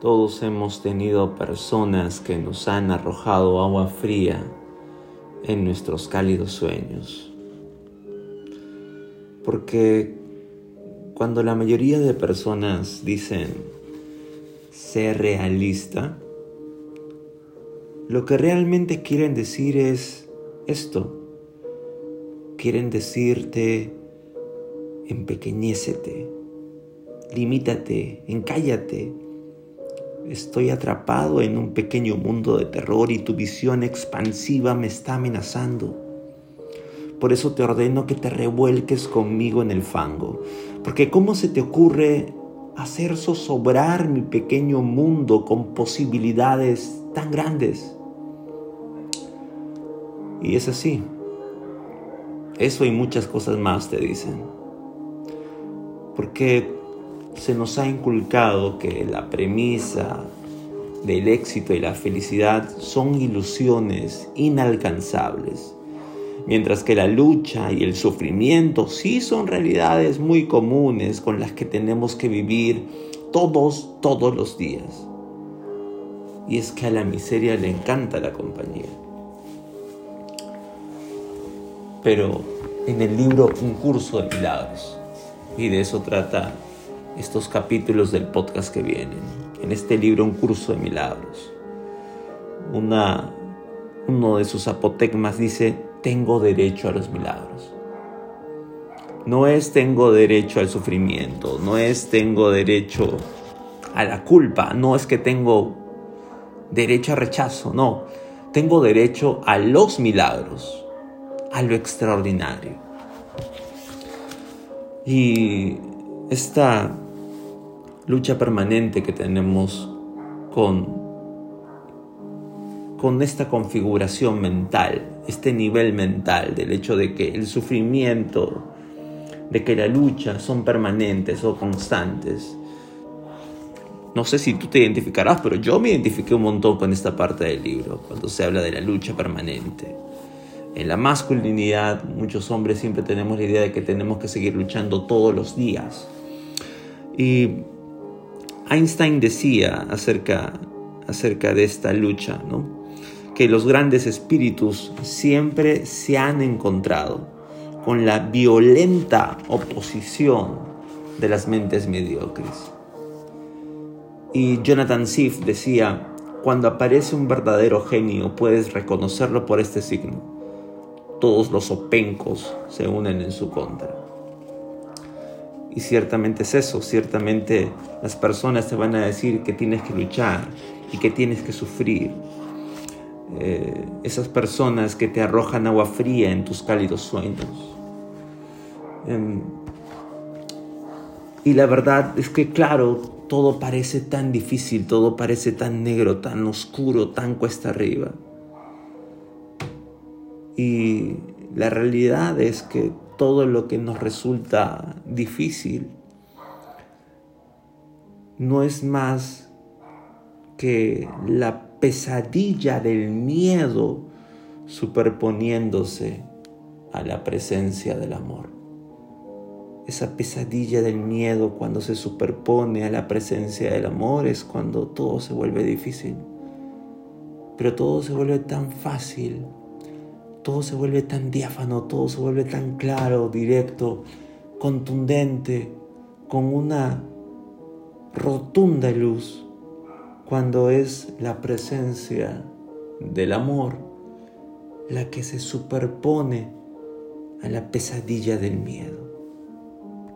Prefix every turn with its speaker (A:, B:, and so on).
A: Todos hemos tenido personas que nos han arrojado agua fría en nuestros cálidos sueños. Porque cuando la mayoría de personas dicen ser realista, lo que realmente quieren decir es esto. Quieren decirte, empequeñécete, limítate, encállate, Estoy atrapado en un pequeño mundo de terror y tu visión expansiva me está amenazando. Por eso te ordeno que te revuelques conmigo en el fango. Porque ¿cómo se te ocurre hacer zozobrar mi pequeño mundo con posibilidades tan grandes? Y es así. Eso y muchas cosas más te dicen. Porque se nos ha inculcado que la premisa del éxito y la felicidad son ilusiones inalcanzables, mientras que la lucha y el sufrimiento sí son realidades muy comunes con las que tenemos que vivir todos, todos los días. Y es que a la miseria le encanta la compañía. Pero en el libro Un curso de milagros, y de eso trata estos capítulos del podcast que vienen. En este libro, Un curso de milagros. Una, uno de sus apotegmas dice, tengo derecho a los milagros. No es tengo derecho al sufrimiento, no es tengo derecho a la culpa, no es que tengo derecho a rechazo, no. Tengo derecho a los milagros, a lo extraordinario. Y esta lucha permanente que tenemos con, con esta configuración mental, este nivel mental del hecho de que el sufrimiento, de que la lucha son permanentes o constantes. No sé si tú te identificarás, pero yo me identifiqué un montón con esta parte del libro, cuando se habla de la lucha permanente. En la masculinidad, muchos hombres siempre tenemos la idea de que tenemos que seguir luchando todos los días y Einstein decía acerca, acerca de esta lucha, ¿no? que los grandes espíritus siempre se han encontrado con la violenta oposición de las mentes mediocres. Y Jonathan Swift decía, cuando aparece un verdadero genio puedes reconocerlo por este signo. Todos los opencos se unen en su contra. Y ciertamente es eso, ciertamente las personas te van a decir que tienes que luchar y que tienes que sufrir. Eh, esas personas que te arrojan agua fría en tus cálidos sueños. Em, y la verdad es que, claro, todo parece tan difícil, todo parece tan negro, tan oscuro, tan cuesta arriba. Y la realidad es que todo lo que nos resulta difícil no es más que la pesadilla del miedo superponiéndose a la presencia del amor. Esa pesadilla del miedo cuando se superpone a la presencia del amor es cuando todo se vuelve difícil. Pero todo se vuelve tan fácil todo se vuelve tan diáfano, todo se vuelve tan claro, directo, contundente, con una rotunda luz, cuando es la presencia del amor la que se superpone a la pesadilla del miedo.